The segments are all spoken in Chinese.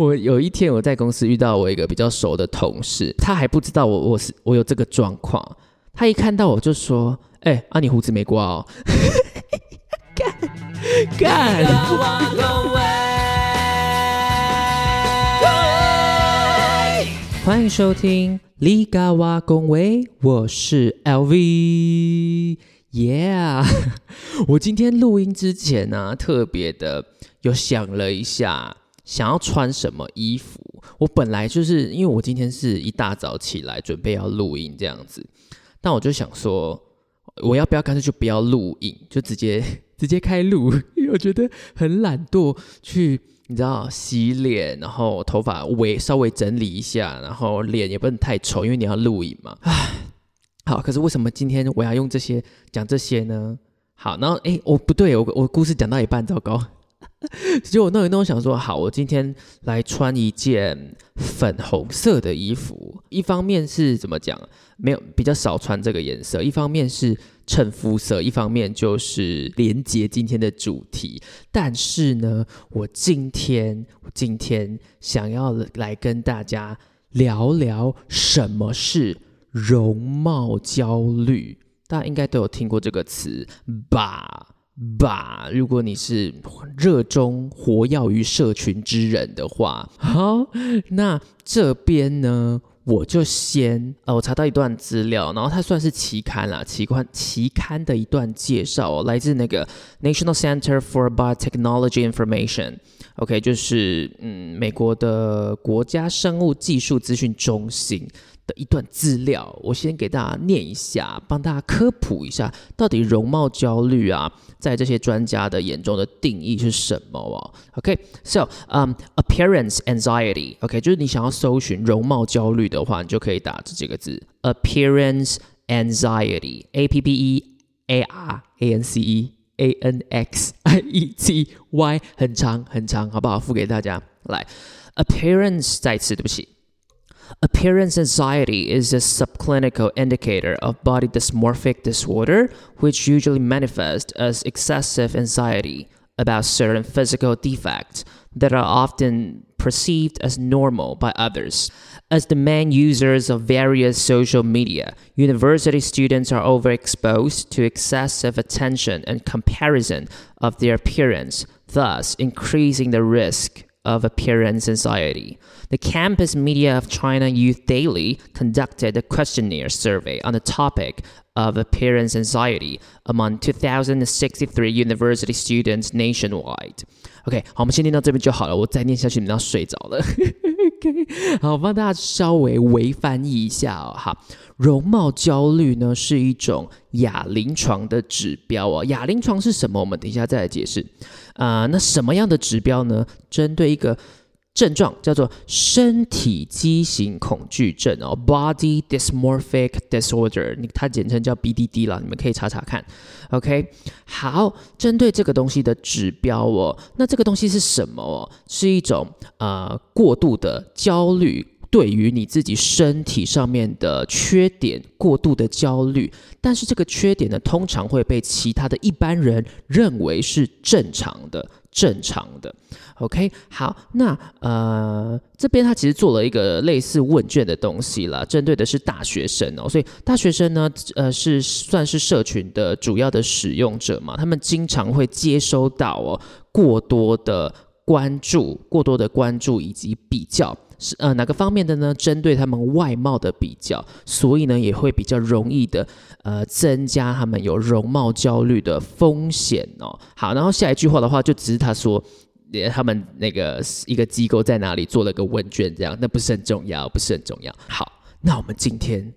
我有一天我在公司遇到我一个比较熟的同事，他还不知道我我是我有这个状况，他一看到我就说：“哎、啊你胡子没刮哦。”干干。欢迎收听立嘎哇恭维，我是 LV。耶我今天录音之前呢、特别的有想了一下，想要穿什么衣服。我本来就是因为我今天是一大早起来准备要录音这样子，但我就想说，我要不要干脆就不要录影，就直接 直接开录，因为我觉得很懒惰去。你知道洗脸，然后头发微稍微整理一下，然后脸也不能太丑，因为你要录影嘛。唉，好，可是为什么今天我要用这些讲这些呢？好，然后诶，我不对，我我故事讲到一半，糟糕。结果我弄一弄，想说好，我今天来穿一件粉红色的衣服。一方面是怎么讲，没有比较少穿这个颜色；一方面是衬肤色，一方面就是连接今天的主题。但是呢，我今天今天想要来跟大家聊聊什么是容貌焦虑。大家应该都有听过这个词吧？吧，如果你是热衷活跃于社群之人的话，好，那这边呢，我就先呃，我查到一段资料，然后它算是期刊啦，期刊期刊的一段介绍、哦，来自那个 National Center for Biotechnology Information。OK，就是嗯，美国的国家生物技术资讯中心的一段资料，我先给大家念一下，帮大家科普一下，到底容貌焦虑啊，在这些专家的眼中的定义是什么哦？OK，so、um appearance anxiety，OK，、就是你想要搜寻容貌焦虑的话，你就可以打这几个字，appearance anxiety，A P P E A R A N C E。A N X I E T Y 很长很长，好不好？付给大家。来，appearance 再次，对不起。Appearance anxiety is a subclinical indicator of body dysmorphic disorder, which usually manifests as excessive anxiety about certain physical defects that are often perceived as normal by others. As the main users of various social media, university students are overexposed to excessive attention and comparison of their appearance, thus increasing the risk of appearance anxiety. The Campus Media of China Youth Daily conducted a questionnaire survey on the topic of appearance anxiety among 2,063 university students nationwide. OK，好，我们先念到这边就好了，我再念下去你们要睡着了。OK，好，我帮大家稍微微翻译一下哦。好，容貌焦虑呢是一种亚临床的指标哦。亚临床是什么？我们等一下再来解释。 啊、那什么样的指标呢？针对一个症状叫做身体畸形恐惧症哦，Body Dysmorphic Disorder，它简称叫 BDD 了，你们可以查查看。OK，好，针对这个东西的指标哦，那这个东西是什么哦？是一种呃过度的焦虑。对于你自己身体上面的缺点过度的焦虑，但是这个缺点呢，通常会被其他的一般人认为是正常的、正常的。OK，好，那呃这边他其实做了一个类似问卷的东西啦，针对的是大学生哦，所以大学生呢，呃是算是社群的主要的使用者嘛，他们经常会接收到哦过多的关注、过多的关注以及比较。是呃哪个方面的呢？针对他们外貌的比较，所以呢也会比较容易的呃增加他们有容貌焦虑的风险哦。好，然后下一句话的话，就只是他说。他们那个一个机构在哪里做了个问卷，这样那不是很重要，不是很重要。好，那我们今天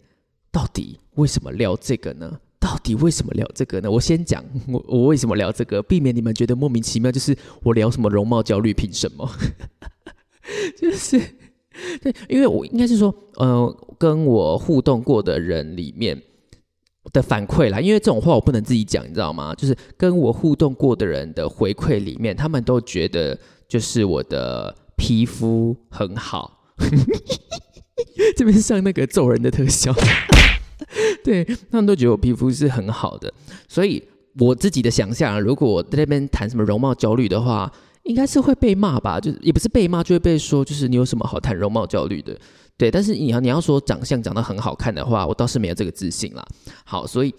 到底为什么聊这个呢？到底为什么聊这个呢？我先讲我我为什么聊这个，避免你们觉得莫名其妙，就是我聊什么容貌焦虑，凭什么？就是 对，因为我应该是说，呃，跟我互动过的人里面的反馈啦，因为这种话我不能自己讲，你知道吗？就是跟我互动过的人的回馈里面，他们都觉得就是我的皮肤很好，这边上那个揍人的特效，对他们都觉得我皮肤是很好的，所以我自己的想象，如果我在那边谈什么容貌焦虑的话，应该是会被骂吧，就是也不是被骂，就会被说就是你有什么好谈容貌焦虑的？对，但是你要你要说长相长得很好看的话，我倒是没有这个自信啦。好，所以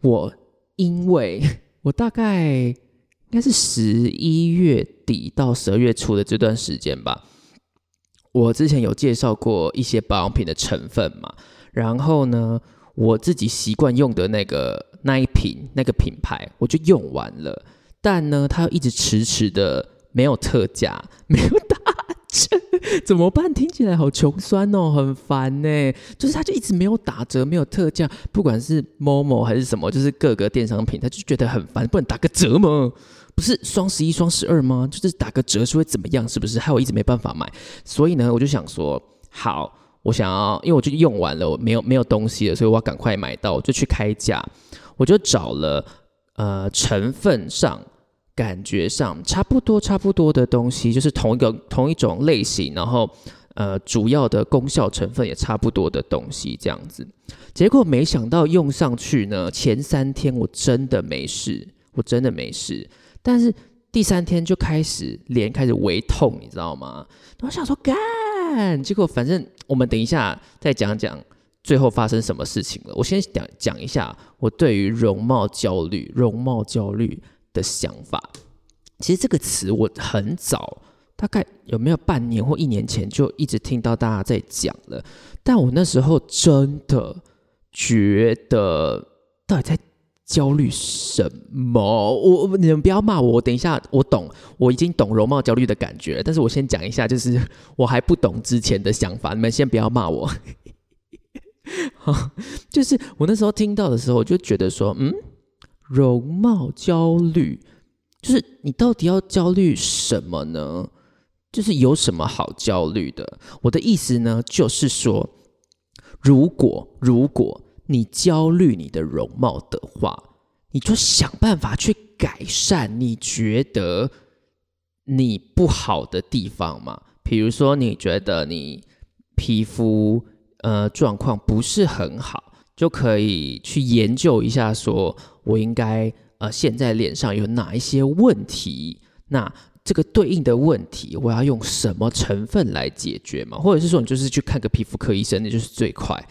我因为我大概应该是十一月底到十二月初的这段时间吧，我之前有介绍过一些保养品的成分嘛，然后呢，我自己习惯用的那个那一瓶那个品牌，我就用完了。但呢，它一直迟迟的没有特价，没有打折，怎么办？听起来好穷酸哦，很烦呢。就是它就一直没有打折，没有特价，不管是某某还是什么，就是各个电商品，他就觉得很烦，不能打个折吗？不是双十一、双十二吗？就是打个折是会怎么样？是不是？害我一直没办法买。所以呢，我就想说，好，我想要，因为我就用完了，我没有没有东西了，所以我要赶快买到，我就去开价，我就找了呃成分上。感觉上差不多，差不多的东西，就是同一个同一种类型，然后呃，主要的功效成分也差不多的东西，这样子。结果没想到用上去呢，前三天我真的没事，我真的没事，但是第三天就开始脸开始微痛，你知道吗？我想说干，结果反正我们等一下再讲讲最后发生什么事情了。我先讲讲一下我对于容貌焦虑，容貌焦虑。的想法，其实这个词我很早，大概有没有半年或一年前就一直听到大家在讲了，但我那时候真的觉得到底在焦虑什么？我你们不要骂我，等一下我懂，我已经懂容貌焦虑的感觉，但是我先讲一下，就是我还不懂之前的想法，你们先不要骂我。好，就是我那时候听到的时候，我就觉得说，嗯。容貌焦虑，就是你到底要焦虑什么呢？就是有什么好焦虑的？我的意思呢，就是说，如果如果你焦虑你的容貌的话，你就想办法去改善你觉得你不好的地方嘛。比如说，你觉得你皮肤呃状况不是很好，就可以去研究一下说。我应该呃，现在脸上有哪一些问题？那这个对应的问题，我要用什么成分来解决嘛？或者是说，你就是去看个皮肤科医生，那就是最快。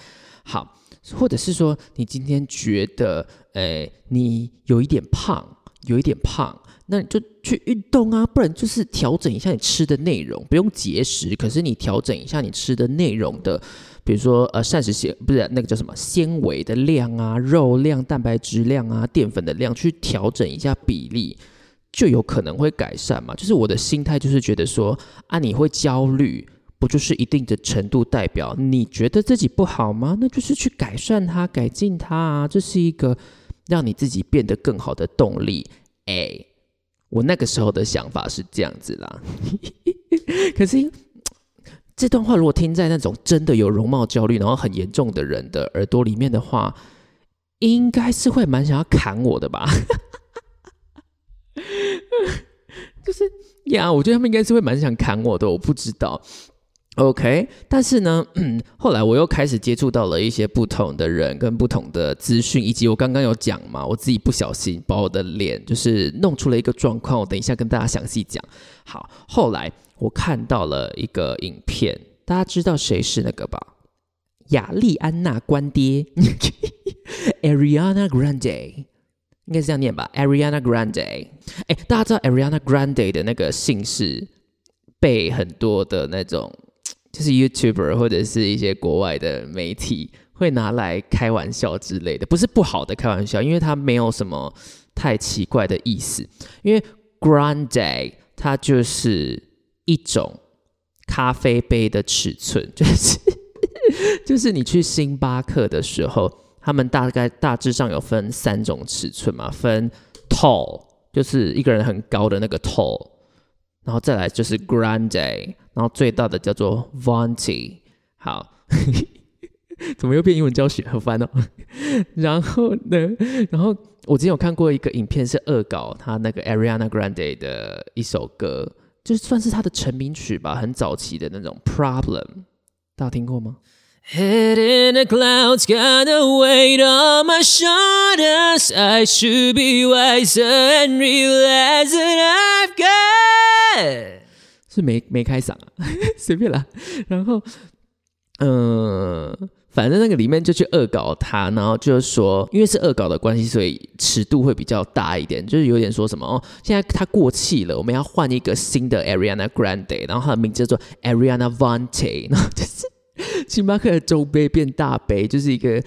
好，或者是说，你今天觉得，诶，你有一点胖，有一点胖，那你就去运动啊，不然就是调整一下你吃的内容，不用节食，可是你调整一下你吃的内容的。比如说，呃，膳食纤不是那个叫什么纤维的量啊，肉量、蛋白质量啊，淀粉的量，去调整一下比例，就有可能会改善嘛。就是我的心态就是觉得说，啊，你会焦虑，不就是一定的程度代表你觉得自己不好吗？那就是去改善它、改进它啊，这是一个让你自己变得更好的动力。哎，我那个时候的想法是这样子啦，可是。这段话如果听在那种真的有容貌焦虑然后很严重的人的耳朵里面的话，应该是会蛮想要砍我的吧？就是呀，我觉得他们应该是会蛮想砍我的，我不知道。OK，但是呢，后来我又开始接触到了一些不同的人跟不同的资讯，以及我刚刚有讲嘛，我自己不小心把我的脸就是弄出了一个状况，我等一下跟大家详细讲。好，后来。我看到了一个影片，大家知道谁是那个吧？雅丽安娜关爹，Ariana Grande，应该是这样念吧？Ariana Grande，哎，大家知道 Ariana Grande 的那个姓氏被很多的那种就是 YouTuber 或者是一些国外的媒体会拿来开玩笑之类的，不是不好的开玩笑，因为它没有什么太奇怪的意思，因为 Grande 它就是。一种咖啡杯的尺寸，就是 就是你去星巴克的时候，他们大概大致上有分三种尺寸嘛，分 tall 就是一个人很高的那个 tall，然后再来就是 grande，然后最大的叫做 venti。好，怎么又变英文教学？好烦哦。然后呢，然后我之前有看过一个影片，是恶搞他那个 Ariana Grande 的一首歌。就是算是他的成名曲吧，很早期的那种 Problem，大家听过吗？Head in the clouds, got a weight on my shoulders. I should be wiser and realize that I've got. 是没没开嗓啊，随便啦。然后，嗯，反正那个里面就去恶搞他，然后就是说，因为是恶搞的关系，所以尺度会比较大一点，就是有点说什么哦，现在他过气了，我们要换一个新的 Ariana Grande，然后他的名字叫做 Ariana Vante，然后就是星巴克的周杯变大杯，就是一个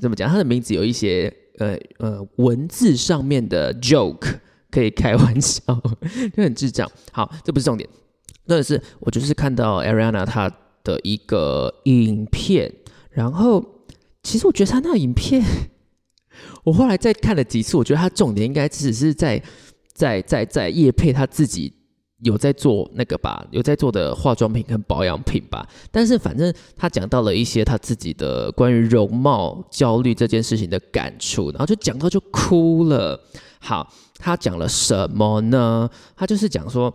怎么讲，他的名字有一些呃呃文字上面的 joke 可以开玩笑，就很智障。好，这不是重点。真的是，我就是看到 Ariana 她的一个影片，然后其实我觉得她那影片，我后来再看了几次，我觉得她重点应该只是在在在在叶配她自己有在做那个吧，有在做的化妆品跟保养品吧。但是反正她讲到了一些她自己的关于容貌焦虑这件事情的感触，然后就讲到就哭了。好，他讲了什么呢？他就是讲说。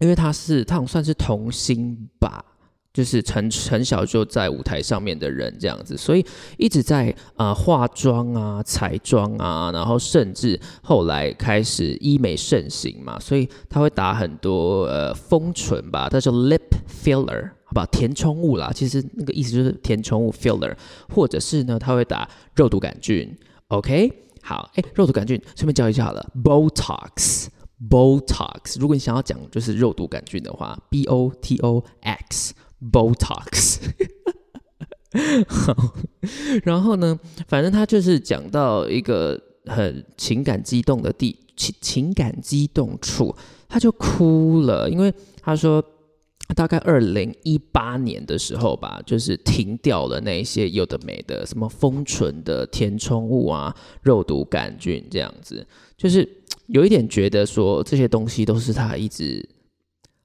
因为他是，他算是童星吧，就是很很小就在舞台上面的人这样子，所以一直在啊化妆啊、彩妆啊，然后甚至后来开始医美盛行嘛，所以他会打很多呃丰唇吧，他叫 lip filler，好吧，填充物啦，其实那个意思就是填充物 filler，或者是呢他会打肉毒杆菌，OK，好，哎，肉毒杆菌顺便教一下好了，Botox。Botox，如果你想要讲就是肉毒杆菌的话，B O T O X，Botox。好，然后呢，反正他就是讲到一个很情感激动的地情情感激动处，他就哭了，因为他说。大概二零一八年的时候吧，就是停掉了那些有的没的，什么封唇的填充物啊、肉毒杆菌这样子，就是有一点觉得说这些东西都是他一直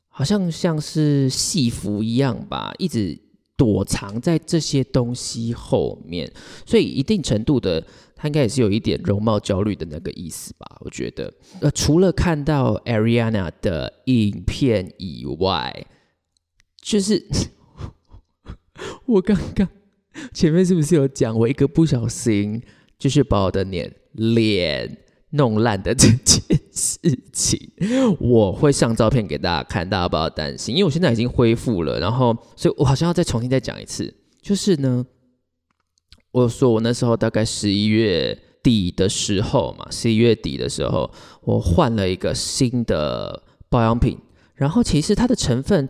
好像像是戏服一样吧，一直躲藏在这些东西后面，所以一定程度的，他应该也是有一点容貌焦虑的那个意思吧？我觉得，呃，除了看到 Ariana 的影片以外。就是 我刚刚前面是不是有讲我一个不小心就是把我的脸脸弄烂的 这件事情？我会上照片给大家看，大家不要担心，因为我现在已经恢复了。然后，所以我好像要再重新再讲一次。就是呢，我说我那时候大概十一月底的时候嘛，十一月底的时候，我换了一个新的保养品，然后其实它的成分。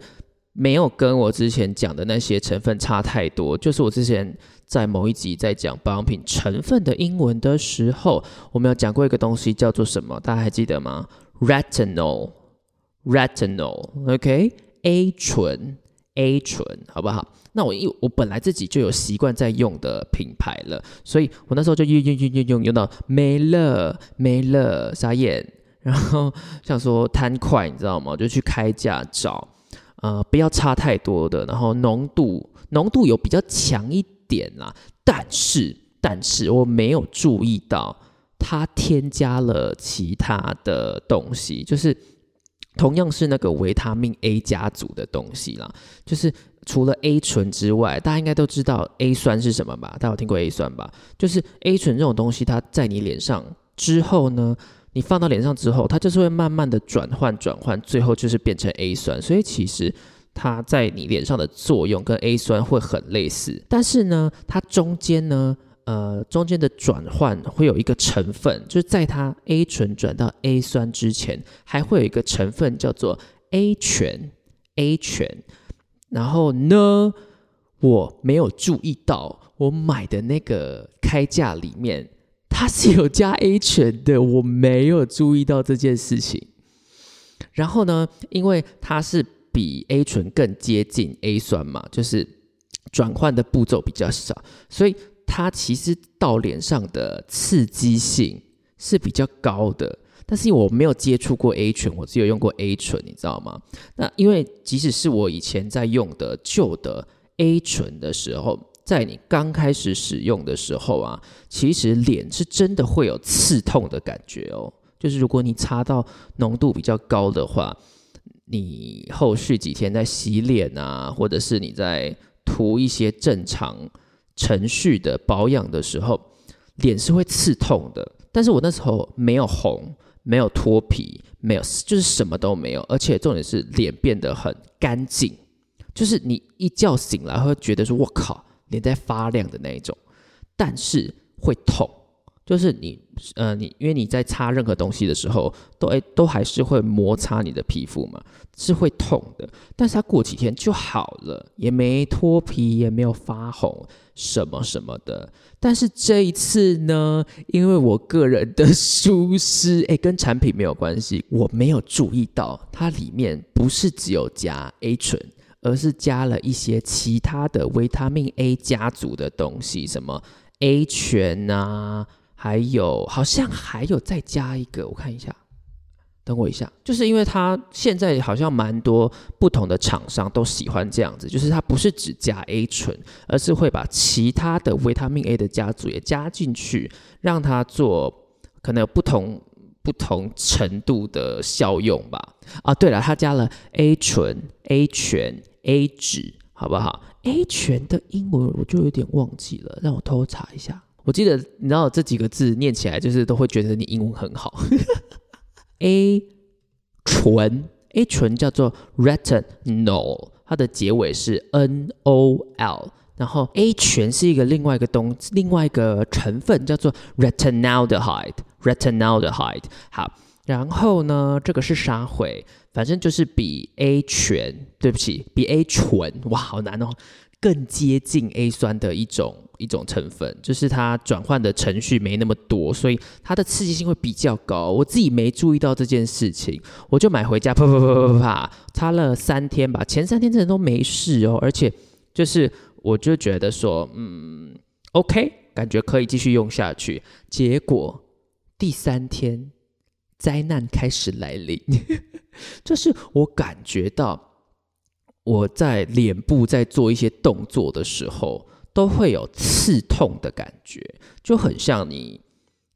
没有跟我之前讲的那些成分差太多，就是我之前在某一集在讲保养品成分的英文的时候，我们有讲过一个东西叫做什么？大家还记得吗？Retinol，Retinol，OK，A 醇，A 醇，好不好？那我一我本来自己就有习惯在用的品牌了，所以我那时候就用用用用用用到没了没了，傻眼，然后想说贪快，你知道吗？就去开价找。呃，不要差太多的，然后浓度浓度有比较强一点啦，但是但是我没有注意到它添加了其他的东西，就是同样是那个维他命 A 家族的东西啦，就是除了 A 醇之外，大家应该都知道 A 酸是什么吧？大家有听过 A 酸吧？就是 A 醇这种东西，它在你脸上之后呢？你放到脸上之后，它就是会慢慢的转换转换，最后就是变成 A 酸。所以其实它在你脸上的作用跟 A 酸会很类似，但是呢，它中间呢，呃，中间的转换会有一个成分，就是在它 A 醇转到 A 酸之前，还会有一个成分叫做 A 醛，A 醛。然后呢，我没有注意到我买的那个开价里面。它是有加 A 醛的，我没有注意到这件事情。然后呢，因为它是比 A 醇更接近 A 酸嘛，就是转换的步骤比较少，所以它其实到脸上的刺激性是比较高的。但是我没有接触过 A 醇，我只有用过 A 醇，你知道吗？那因为即使是我以前在用的旧的 A 醇的时候。在你刚开始使用的时候啊，其实脸是真的会有刺痛的感觉哦。就是如果你擦到浓度比较高的话，你后续几天在洗脸啊，或者是你在涂一些正常程序的保养的时候，脸是会刺痛的。但是我那时候没有红，没有脱皮，没有，就是什么都没有，而且重点是脸变得很干净，就是你一觉醒来会觉得说“我靠”，脸在发亮的那一种，但是会痛。就是你，呃，你因为你在擦任何东西的时候，都哎都还是会摩擦你的皮肤嘛，是会痛的。但是它过几天就好了，也没脱皮，也没有发红，什么什么的。但是这一次呢，因为我个人的疏失，哎，跟产品没有关系，我没有注意到它里面不是只有加 A 醇，而是加了一些其他的维他命 A 家族的东西，什么 A 醛啊。还有，好像还有再加一个，我看一下，等我一下，就是因为它现在好像蛮多不同的厂商都喜欢这样子，就是它不是只加 A 醇，而是会把其他的维他命 A 的家族也加进去，让它做可能有不同不同程度的效用吧。啊，对了，它加了 A 醇、A 醛、A 酯，好不好？A 醛的英文我就有点忘记了，让我偷查一下。我记得你知道这几个字念起来就是都会觉得你英文很好。A 醇，A 醇叫做 retinol，它的结尾是 N O L，然后 A 醛是一个另外一个东另外一个成分叫做 retinaldehyde，retinaldehyde。好，然后呢，这个是啥回？反正就是比 A 醛，对不起，比 A 醇，哇，好难哦。更接近 A 酸的一种一种成分，就是它转换的程序没那么多，所以它的刺激性会比较高。我自己没注意到这件事情，我就买回家，啪啪啪啪啪啪，擦了三天吧。前三天真的都没事哦，而且就是我就觉得说，嗯，OK，感觉可以继续用下去。结果第三天灾难开始来临，就是我感觉到。我在脸部在做一些动作的时候，都会有刺痛的感觉，就很像你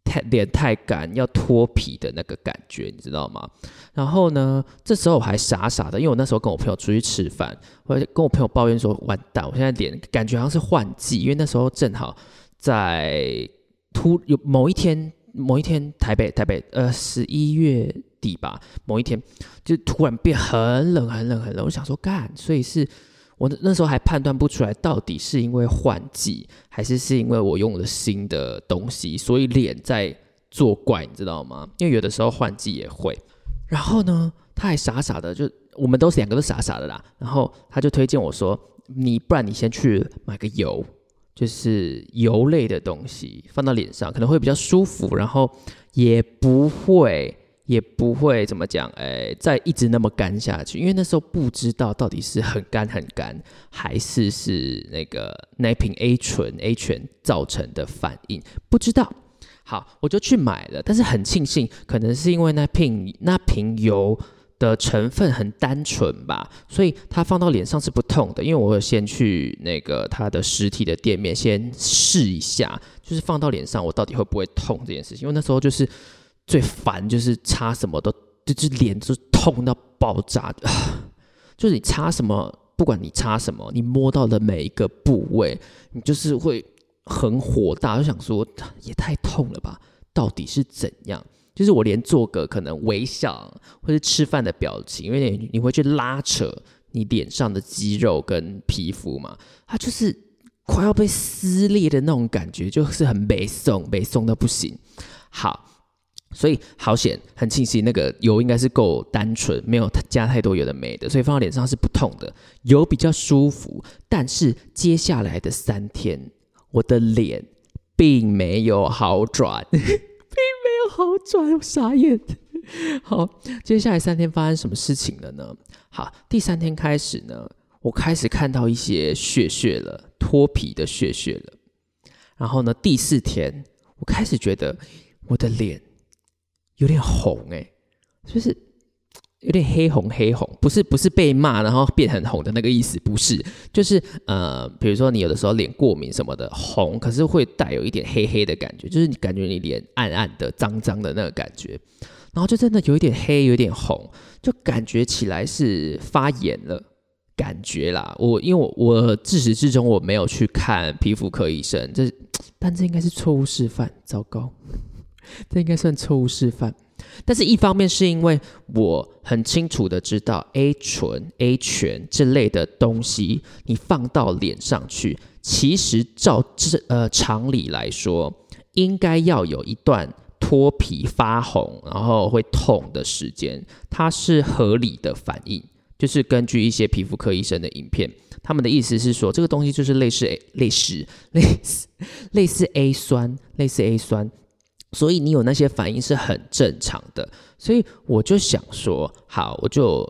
太脸太干要脱皮的那个感觉，你知道吗？然后呢，这时候我还傻傻的，因为我那时候跟我朋友出去吃饭，我跟我朋友抱怨说：“完蛋，我现在脸感觉好像是换季，因为那时候正好在突有某一天，某一天台北台北呃十一月。”底吧，某一天就突然变很冷，很冷，很冷。我想说干，所以是我那时候还判断不出来，到底是因为换季，还是是因为我用了新的东西，所以脸在作怪，你知道吗？因为有的时候换季也会。然后呢，他还傻傻的，就我们都是两个都傻傻的啦。然后他就推荐我说：“你不然你先去买个油，就是油类的东西，放到脸上可能会比较舒服，然后也不会。”也不会怎么讲，哎，再一直那么干下去，因为那时候不知道到底是很干很干，还是是那个那瓶 A 醇 A 醛造成的反应，不知道。好，我就去买了，但是很庆幸，可能是因为那瓶那瓶油的成分很单纯吧，所以它放到脸上是不痛的。因为我有先去那个它的实体的店面先试一下，就是放到脸上我到底会不会痛这件事情，因为那时候就是。最烦就是擦什么都就是脸就痛到爆炸，就是你擦什么，不管你擦什么，你摸到的每一个部位，你就是会很火大，就想说也太痛了吧？到底是怎样？就是我连做个可能微笑或者吃饭的表情，因为你会去拉扯你脸上的肌肉跟皮肤嘛，它就是快要被撕裂的那种感觉，就是很没送，没送到不行。好。所以好险，很庆幸那个油应该是够单纯，没有加太多有的没的，所以放到脸上是不痛的，油比较舒服。但是接下来的三天，我的脸并没有好转，好转，我傻眼。好，接下来三天发生什么事情了呢？好，第三天开始呢，我开始看到一些血血了，脱皮的血血了。然后呢，第四天我开始觉得我的脸。有点红哎，就是有点黑红黑红，不是不是被骂然后变很红的那个意思，不是，就是呃，比如说你有的时候脸过敏什么的红，可是会带有一点黑黑的感觉，就是你感觉你脸暗暗的、脏脏的那个感觉，然后就真的有一点黑，有点红，就感觉起来是发炎了，感觉啦。我因为我我自始至终我没有去看皮肤科医生，这但这应该是错误示范，糟糕。这应该算错误示范。但是，一方面是因为我很清楚的知道 A 醇、A 醛这类的东西，你放到脸上去，其实照这呃常理来说，应该要有一段脱皮发红，然后会痛的时间，它是合理的反应。就是根据一些皮肤科医生的影片，他们的意思是说，这个东西就是类似 A 类似类似类似 A 酸，类似 A 酸。所以你有那些反应是很正常的，所以我就想说，好，我就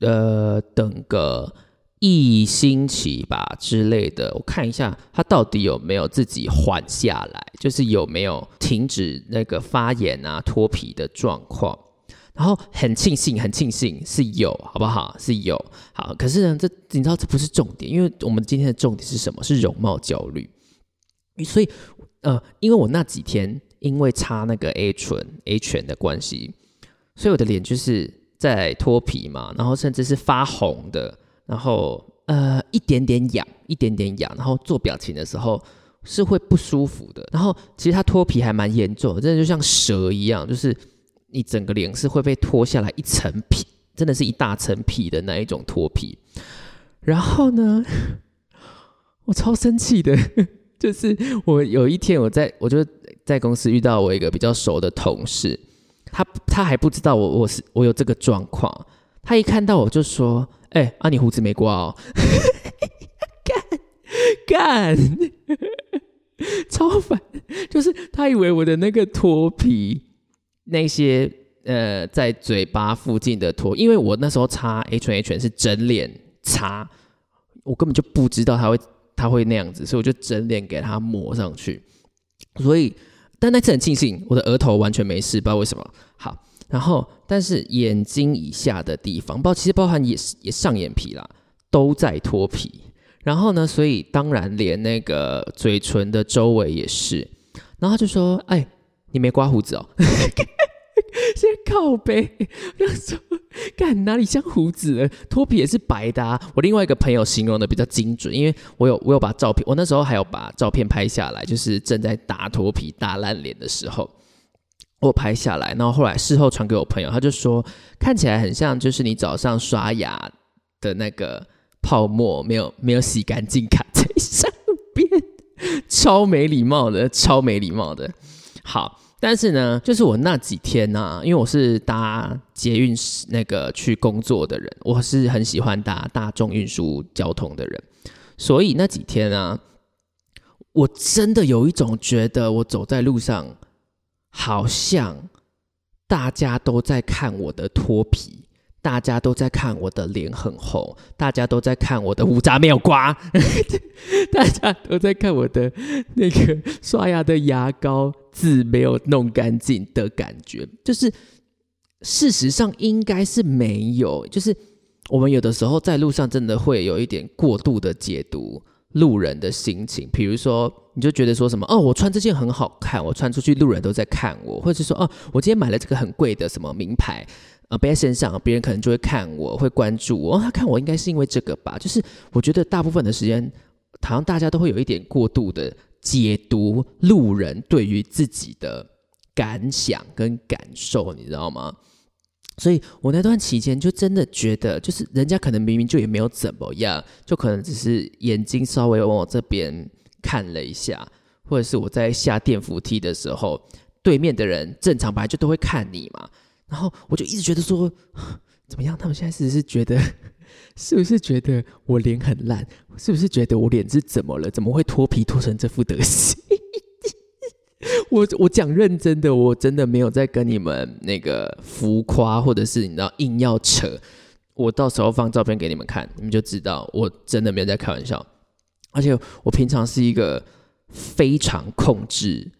呃等个一星期吧之类的，我看一下它到底有没有自己缓下来，就是有没有停止那个发炎啊脱皮的状况。然后很庆幸，很庆幸是有，好不好？是有。好，可是呢，这你知道这不是重点，因为我们今天的重点是什么？是容貌焦虑。所以呃，因为我那几天。因为擦那个 A 醇 A 醛的关系，所以我的脸就是在脱皮嘛，然后甚至是发红的，然后呃一点点痒，一点点痒，然后做表情的时候是会不舒服的。然后其实它脱皮还蛮严重，真的就像蛇一样，就是你整个脸是会被脱下来一层皮，真的是一大层皮的那一种脱皮。然后呢，我超生气的。就是我有一天我在我就在公司遇到我一个比较熟的同事，他他还不知道我我是我有这个状况，他一看到我就说：“哎，啊你胡子没刮哦，干干，超烦！就是他以为我的那个脱皮那些呃在嘴巴附近的脱，因为我那时候擦 H N H 是整脸擦，我根本就不知道他会。他会那样子，所以我就整脸给他抹上去。所以，但那次很庆幸，我的额头完全没事，不知道为什么。好，然后但是眼睛以下的地方，包其实包含也也上眼皮啦，都在脱皮。然后呢，所以当然连那个嘴唇的周围也是。然后他就说：“哎，你没刮胡子哦。” 先靠背，就说干哪里像胡子？脱皮也是白的啊！我另外一个朋友形容的比较精准，因为我有我有把照片，我那时候还有把照片拍下来，就是正在打脱皮、打烂脸的时候，我拍下来，然后后来事后传给我朋友，他就说看起来很像，就是你早上刷牙的那个泡沫没有没有洗干净卡在上边，超没礼貌的，超没礼貌的。好。但是呢，就是我那几天呢，因为我是搭捷运那个去工作的人，我是很喜欢搭大众运输交通的人，所以那几天啊，我真的有一种觉得我走在路上，好像大家都在看我的脱皮。大家都在看我的脸很红，大家都在看我的胡渣没有刮，大家都在看我的那个刷牙的牙膏字没有弄干净的感觉，就是事实上应该是没有，就是我们有的时候在路上真的会有一点过度的解读路人的心情，比如说你就觉得说什么哦，我穿这件很好看，我穿出去路人都在看我，或者是说哦，我今天买了这个很贵的什么名牌。呃，背在身上，别人可能就会看我，会关注我。他看我应该是因为这个吧？就是我觉得大部分的时间，好像大家都会有一点过度的解读路人对于自己的感想跟感受，你知道吗？所以我那段期间就真的觉得，就是人家可能明明就也没有怎么样，就可能只是眼睛稍微往我这边看了一下，或者是我在下电扶梯的时候，对面的人正常本来就都会看你嘛。然后我就一直觉得说，怎么样？他们现在是不是觉得，是不是觉得我脸很烂？是不是觉得我脸是怎么了？怎么会脱皮脱成这副德行？我我讲认真的，我真的没有在跟你们那个浮夸，或者是你知道硬要扯。我到时候放照片给你们看，你们就知道我真的没有在开玩笑。而且我平常是一个非常控制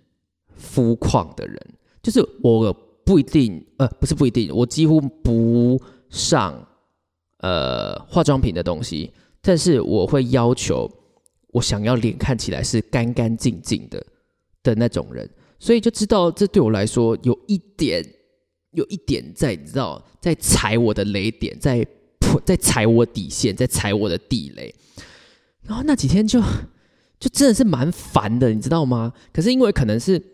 肤况的人，就是我。不一定，呃，不是不一定，我几乎不上呃化妆品的东西，但是我会要求我想要脸看起来是干干净净的的那种人，所以就知道这对我来说有一点，有一点在你知道在踩我的雷点，在在踩我底线，在踩我的地雷，然后那几天就就真的是蛮烦的，你知道吗？可是因为可能是。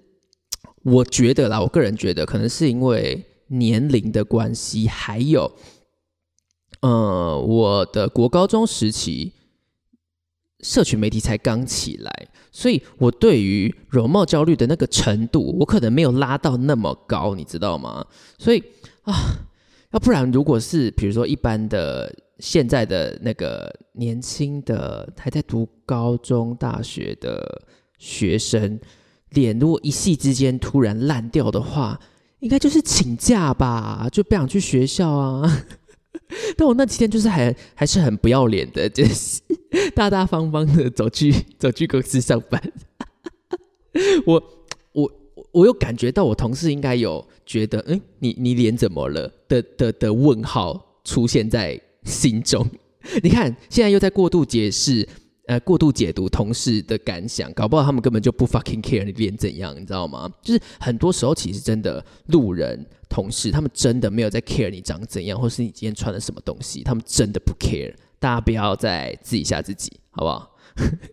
我觉得啦，我个人觉得可能是因为年龄的关系，还有，呃，我的国高中时期，社群媒体才刚起来，所以我对于容貌焦虑的那个程度，我可能没有拉到那么高，你知道吗？所以啊，要不然如果是比如说一般的现在的那个年轻的还在读高中、大学的学生，脸如果一夕之间突然烂掉的话，应该就是请假吧，就不想去学校啊。但我那几天就是还还是很不要脸的，就是大大方方的走去走去公司上班。我我我有感觉到我同事应该有觉得，嗯，你你脸怎么了的的的问号出现在心中。你看现在又在过度解释。呃，过度解读同事的感想，搞不好他们根本就不 fucking care 你脸怎样，你知道吗？就是很多时候其实真的路人同事，他们真的没有在 care 你长怎样，或是你今天穿了什么东西，他们真的不 care。大家不要再自己吓自己，好不好？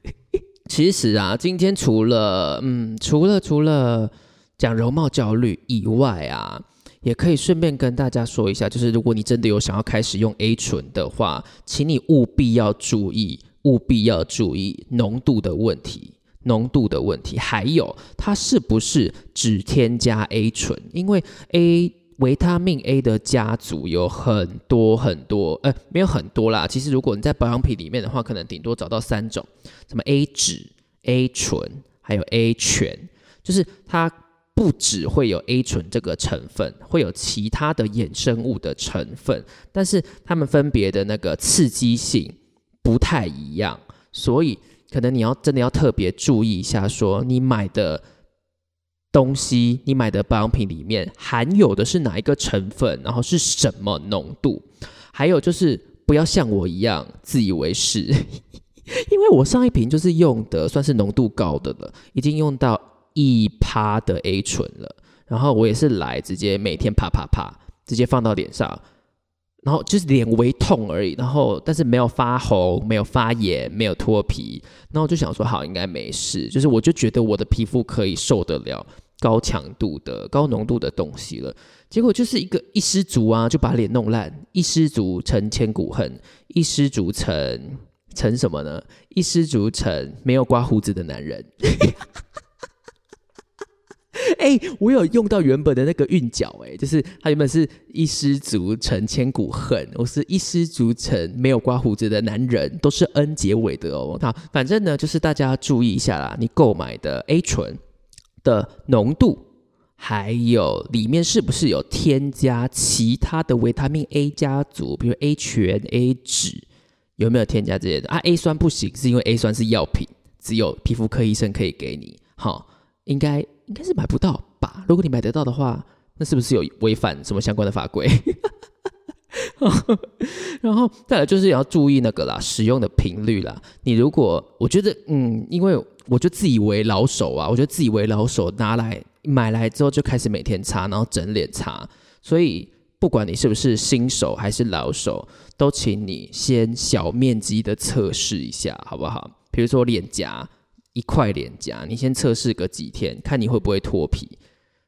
其实啊，今天除了嗯，除了除了讲容貌焦虑以外啊，也可以顺便跟大家说一下，就是如果你真的有想要开始用 A 醇的话，请你务必要注意。务必要注意浓度的问题，浓度的问题，还有它是不是只添加 A 醇？因为 A 维他命 A 的家族有很多很多，呃，没有很多啦。其实如果你在保养品里面的话，可能顶多找到三种，什么 A 酯、A 醇，还有 A 醛，就是它不只会有 A 醇这个成分，会有其他的衍生物的成分，但是它们分别的那个刺激性。不太一样，所以可能你要真的要特别注意一下，说你买的东西，你买的保养品里面含有的是哪一个成分，然后是什么浓度，还有就是不要像我一样自以为是，因为我上一瓶就是用的算是浓度高的了，已经用到一趴的 A 醇了，然后我也是来直接每天啪啪啪直接放到脸上。然后就是脸微痛而已，然后但是没有发红，没有发炎，没有脱皮。然后就想说，好，应该没事。就是我就觉得我的皮肤可以受得了高强度的、高浓度的东西了。结果就是一个一失足啊，就把脸弄烂。一失足成千古恨，一失足成成什么呢？一失足成没有刮胡子的男人。哎，我有用到原本的那个韵脚，哎，就是它原本是一失足成千古恨，我是一失足成没有刮胡子的男人，都是 N 结尾的哦。好，反正呢，就是大家注意一下啦，你购买的 A 醇的浓度，还有里面是不是有添加其他的维他命 A 家族，比如 A 醛、A 酯，有没有添加这些的啊？A 酸不行，是因为 A 酸是药品，只有皮肤科医生可以给你。好，应该。应该是买不到吧？如果你买得到的话，那是不是有违反什么相关的法规？然后再来就是要注意那个啦，使用的频率啦。你如果我觉得，嗯，因为我就自以为老手啊，我觉得自以为老手拿来买来之后就开始每天擦，然后整脸擦。所以不管你是不是新手还是老手，都请你先小面积的测试一下，好不好？比如说脸颊。一块脸颊，你先测试个几天，看你会不会脱皮，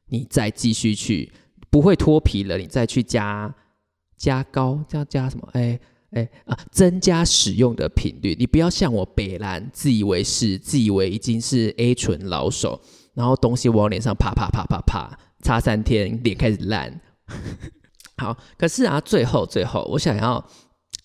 你再继续去，不会脱皮了，你再去加加高，加加什么？哎哎啊，增加使用的频率。你不要像我北兰，自以为是，自以为已经是 A 醇老手，然后东西往脸上啪啪啪啪啪，擦三天脸开始烂。好，可是啊，最后最后，我想要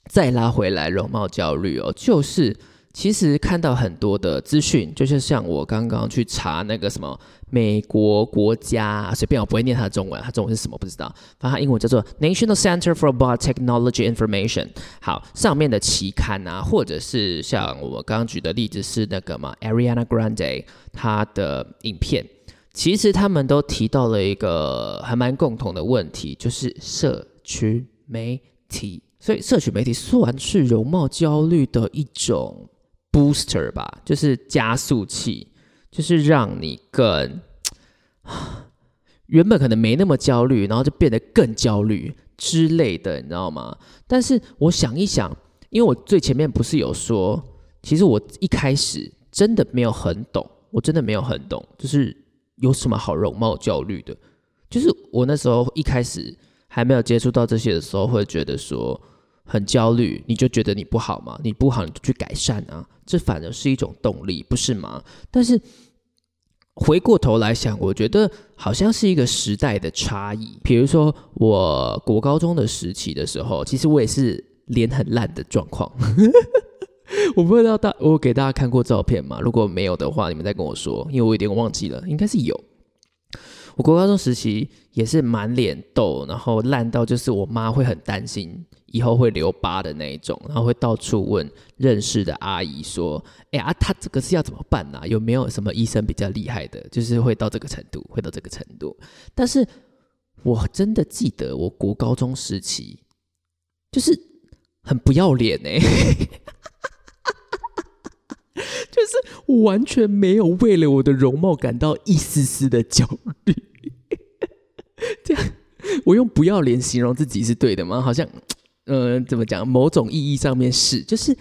再拉回来容貌焦虑哦，就是。其实看到很多的资讯，就是像我刚刚去查那个什么美国国家，随便我不会念它的中文，它中文是什么不知道，反正它英文叫做 National Center for Biotechnology Information。好，上面的期刊啊，或者是像我刚刚举的例子是那个嘛，Ariana Grande 她的影片，其实他们都提到了一个还蛮共同的问题，就是社区媒体。所以社区媒体算是容貌焦虑的一种。Booster 吧，就是加速器，就是让你更原本可能没那么焦虑，然后就变得更焦虑之类的，你知道吗？但是我想一想，因为我最前面不是有说，其实我一开始真的没有很懂，我真的没有很懂，就是有什么好容貌焦虑的。就是我那时候一开始还没有接触到这些的时候，会觉得说很焦虑，你就觉得你不好吗，你不好你就去改善啊，这反而是一种动力，不是吗？但是回过头来想，我觉得好像是一个时代的差异。比如说我国高中的时期的时候，其实我也是脸很烂的状况。我不知道大我给大家看过照片吗？如果没有的话，你们再跟我说，因为我有点忘记了，应该是有。我国高中时期也是满脸痘，然后烂到就是我妈会很担心以后会留疤的那一种，然后会到处问认识的阿姨说：“哎呀，他这个是要怎么办呢？有没有什么医生比较厉害的？”就是会到这个程度，会到这个程度。但是我真的记得我国高中时期就是很不要脸呢。就是我完全没有为了我的容貌感到一丝丝的焦虑，这样我用不要脸形容自己是对的吗？好像，嗯，怎么讲？某种意义上面是，就是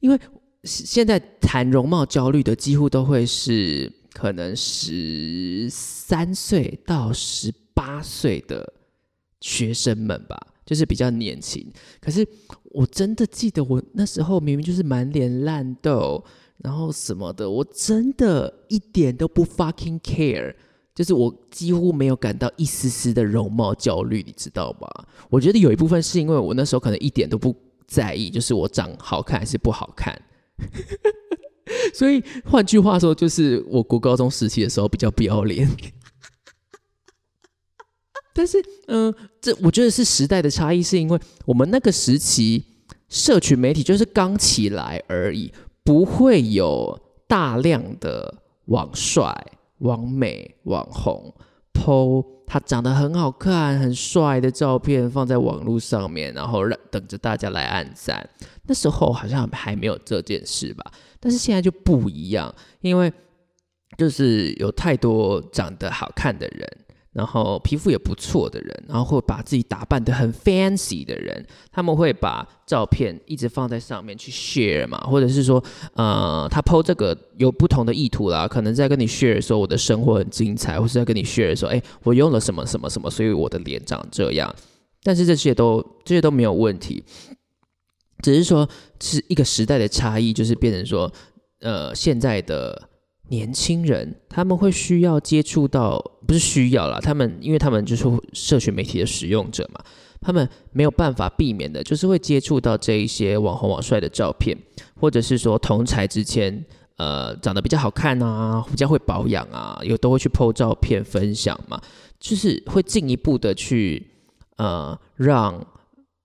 因为现在谈容貌焦虑的几乎都会是可能十三岁到十八岁的学生们吧，就是比较年轻。可是我真的记得我那时候明明就是满脸烂痘。然后什么的，我真的一点都不 fucking care，就是我几乎没有感到一丝丝的容貌焦虑，你知道吧？我觉得有一部分是因为我那时候可能一点都不在意，就是我长好看还是不好看。所以换句话说，就是我国高中时期的时候比较不要脸。但是，嗯，这我觉得是时代的差异，是因为我们那个时期社群媒体就是刚起来而已。不会有大量的网帅、网美、网红 PO 他长得很好看、很帅的照片放在网络上面，然后让等着大家来按赞。那时候好像还没有这件事吧，但是现在就不一样，因为就是有太多长得好看的人。然后皮肤也不错的人，然后会把自己打扮的很 fancy 的人，他们会把照片一直放在上面去 share 嘛，或者是说，呃，他 PO 这个有不同的意图啦，可能在跟你 share 说我的生活很精彩，或是在跟你 share 说，哎，我用了什么什么什么，所以我的脸长这样。但是这些都这些都没有问题，只是说是一个时代的差异，就是变成说，呃，现在的。年轻人他们会需要接触到，不是需要啦，他们因为他们就是社群媒体的使用者嘛，他们没有办法避免的，就是会接触到这一些网红网帅的照片，或者是说同才之间，呃，长得比较好看啊，比较会保养啊，有都会去 PO 照片分享嘛，就是会进一步的去，呃，让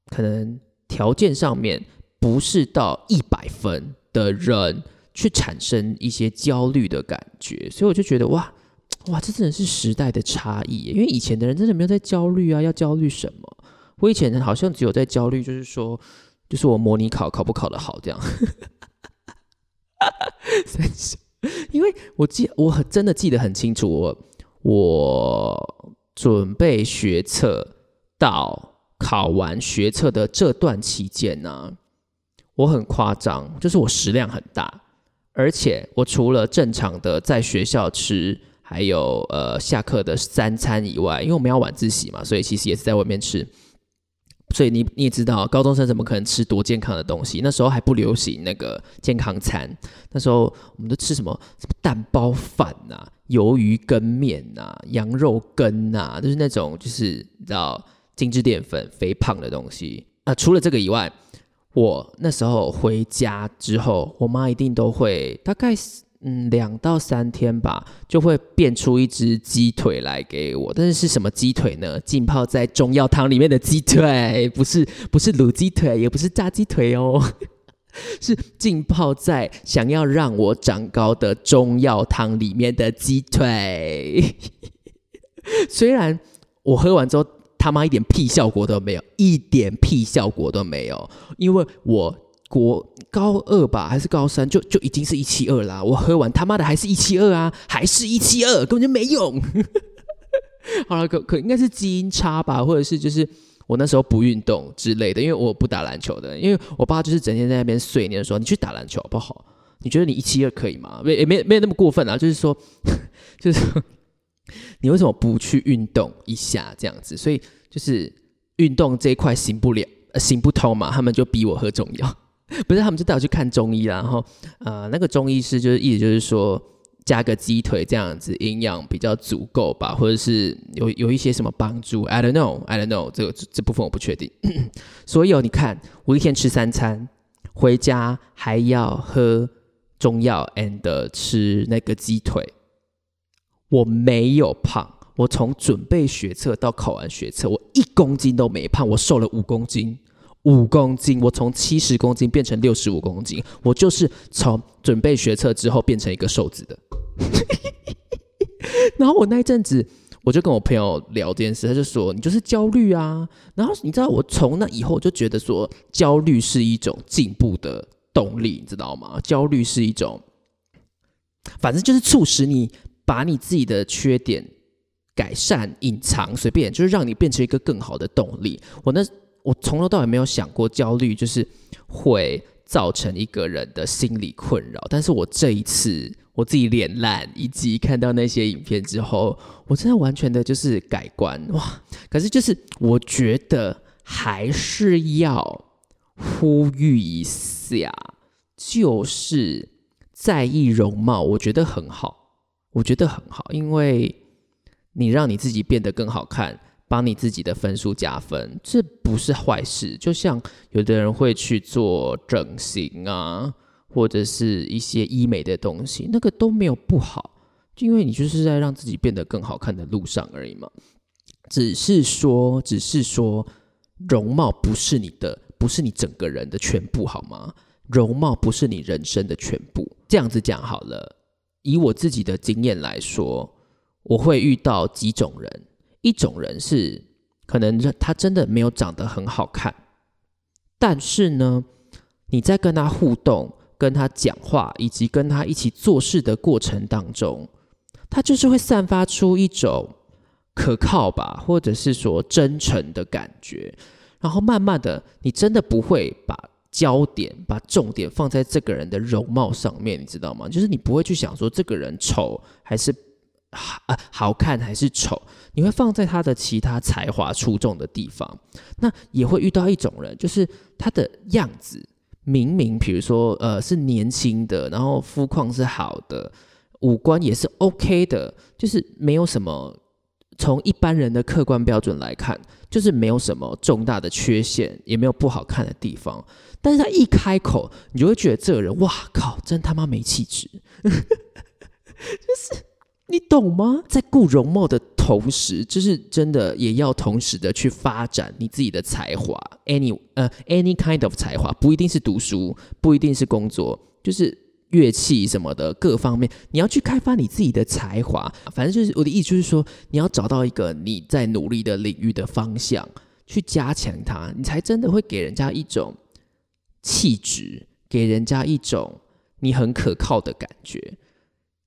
可能条件上面不是到一百分的人。去产生一些焦虑的感觉，所以我就觉得哇哇，这真的是时代的差异。因为以前的人真的没有在焦虑啊，要焦虑什么？我以前好像只有在焦虑，就是说，就是我模拟考考不考得好这样。因为我记，我真的记得很清楚，我我准备学测到考完学测的这段期间呢，我很夸张，就是我食量很大。而且我除了正常的在学校吃，还有呃下课的三餐以外，因为我们要晚自习嘛，所以其实也是在外面吃。所以你你也知道，高中生怎么可能吃多健康的东西？那时候还不流行那个健康餐，那时候我们都吃什么什么蛋包饭呐、鱿鱼羹面呐、羊肉羹呐，就是那种就是你知道精致淀粉、肥胖的东西啊。除了这个以外。我那时候回家之后，我妈一定都会大概嗯两到三天吧，就会变出一只鸡腿来给我。但是是什么鸡腿呢？浸泡在中药汤里面的鸡腿，不是 不是卤鸡腿，也不是炸鸡腿哦，是浸泡在想要让我长高的中药汤里面的鸡腿。虽然我喝完之后。他妈一点屁效果都没有，一点屁效果都没有，因为我国高二吧还是高三就就已经是一七二啦，我喝完他妈的还是一七二啊，还是一七二，根本就没用。好了，可可应该是基因差吧，或者是就是我那时候不运动之类的，因为我不打篮球的，因为我爸就是整天在那边碎念说你去打篮球好不好？你觉得你一七二可以吗？没没没有那么过分啊，就是说 就是。你为什么不去运动一下这样子？所以就是运动这一块行不了，行不通嘛，他们就逼我喝中药，不是他们就带我去看中医啦。然后呃，那个中医师就是意思就是说加个鸡腿这样子，营养比较足够吧，或者是有有一些什么帮助？I don't know, I don't know，这个这部分我不确定。所以哦，你看我一天吃三餐，回家还要喝中药 and 吃那个鸡腿。我没有胖，我从准备学测到考完学测，我一公斤都没胖，我瘦了五公斤，五公斤，我从七十公斤变成六十五公斤，我就是从准备学测之后变成一个瘦子的。然后我那一阵子，我就跟我朋友聊这件事，他就说你就是焦虑啊。然后你知道，我从那以后就觉得说，焦虑是一种进步的动力，你知道吗？焦虑是一种，反正就是促使你。把你自己的缺点改善、隐藏，随便就是让你变成一个更好的动力。我那我从头到尾没有想过焦虑就是会造成一个人的心理困扰，但是我这一次我自己脸烂，以及看到那些影片之后，我真的完全的就是改观哇！可是就是我觉得还是要呼吁一下，就是在意容貌，我觉得很好。我觉得很好，因为你让你自己变得更好看，帮你自己的分数加分，这不是坏事。就像有的人会去做整形啊，或者是一些医美的东西，那个都没有不好，因为你就是在让自己变得更好看的路上而已嘛。只是说，只是说，容貌不是你的，不是你整个人的全部，好吗？容貌不是你人生的全部。这样子讲好了。以我自己的经验来说，我会遇到几种人。一种人是可能他真的没有长得很好看，但是呢，你在跟他互动、跟他讲话以及跟他一起做事的过程当中，他就是会散发出一种可靠吧，或者是说真诚的感觉。然后慢慢的，你真的不会把。焦点把重点放在这个人的容貌上面，你知道吗？就是你不会去想说这个人丑还是好啊好看还是丑，你会放在他的其他才华出众的地方。那也会遇到一种人，就是他的样子明明，比如说呃是年轻的，然后肤况是好的，五官也是 OK 的，就是没有什么。从一般人的客观标准来看，就是没有什么重大的缺陷，也没有不好看的地方。但是他一开口，你就会觉得这个人，哇靠，真他妈没气质。就是你懂吗？在顾容貌的同时，就是真的也要同时的去发展你自己的才华。any 呃 any kind of 才华，不一定是读书，不一定是工作，就是。乐器什么的各方面，你要去开发你自己的才华。反正就是我的意思，就是说你要找到一个你在努力的领域的方向，去加强它，你才真的会给人家一种气质，给人家一种你很可靠的感觉。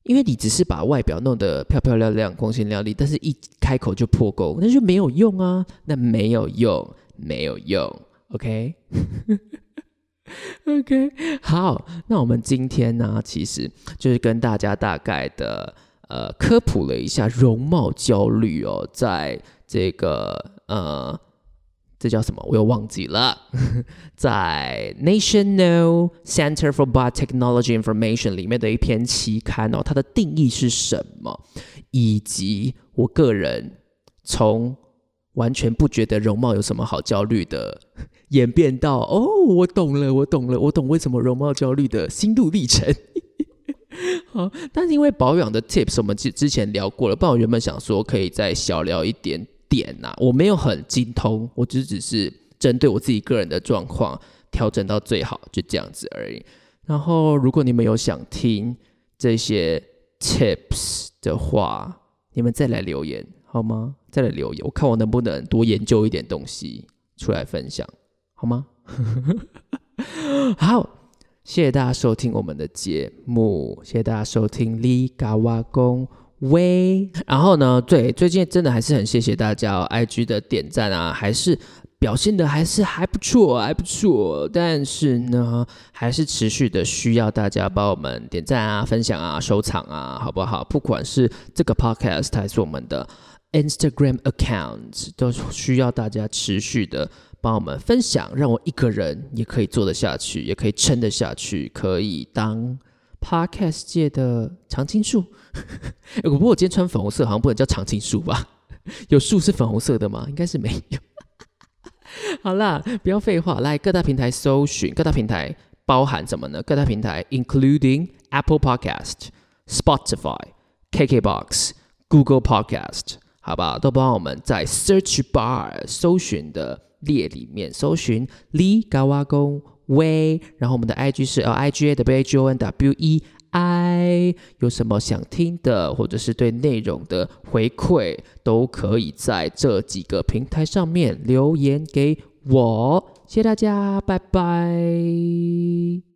因为你只是把外表弄得漂漂亮亮、光鲜亮丽，但是一开口就破功，那就没有用啊！那没有用，没有用。OK。OK，好，那我们今天呢，其实就是跟大家大概的呃科普了一下容貌焦虑哦，在这个呃，这叫什么？我又忘记了，在 National Center for Biotechnology Information 里面的一篇期刊哦，它的定义是什么？以及我个人从完全不觉得容貌有什么好焦虑的。演变到哦，我懂了，我懂了，我懂为什么容貌焦虑的心路历程。好，但是因为保养的 tips 我们之之前聊过了，不然我原本想说可以再小聊一点点呐。我没有很精通，我只只是针对我自己个人的状况调整到最好，就这样子而已。然后如果你们有想听这些 tips 的话，你们再来留言好吗？再来留言，我看我能不能多研究一点东西出来分享。好吗？好，谢谢大家收听我们的节目，谢谢大家收听李嘎瓦公威。然后呢，对，最近真的还是很谢谢大家，IG 的点赞啊，还是。表现的还是还不错，还不错。但是呢，还是持续的需要大家帮我们点赞啊、分享啊、收藏啊，好不好？不管是这个 podcast 还是我们的 Instagram accounts 都需要大家持续的帮我们分享，让我一个人也可以做得下去，也可以撑得下去，可以当 podcast 界的常青树。不过我今天穿粉红色，好像不能叫常青树吧？有树是粉红色的吗？应该是没有。好啦，不要废话，来各大平台搜寻，各大平台包含什么呢？各大平台 including Apple Podcast、Spotify、KKBox、Google Podcast，好吧，都帮我们在 Search Bar 搜寻的列里面搜寻 Lee Gawagon Wei，，然后我们的 IG 是 L I G A W A G O N W E。I 有什么想听的，或者是对内容的回馈，都可以在这几个平台上面留言给我。谢谢大家，拜拜。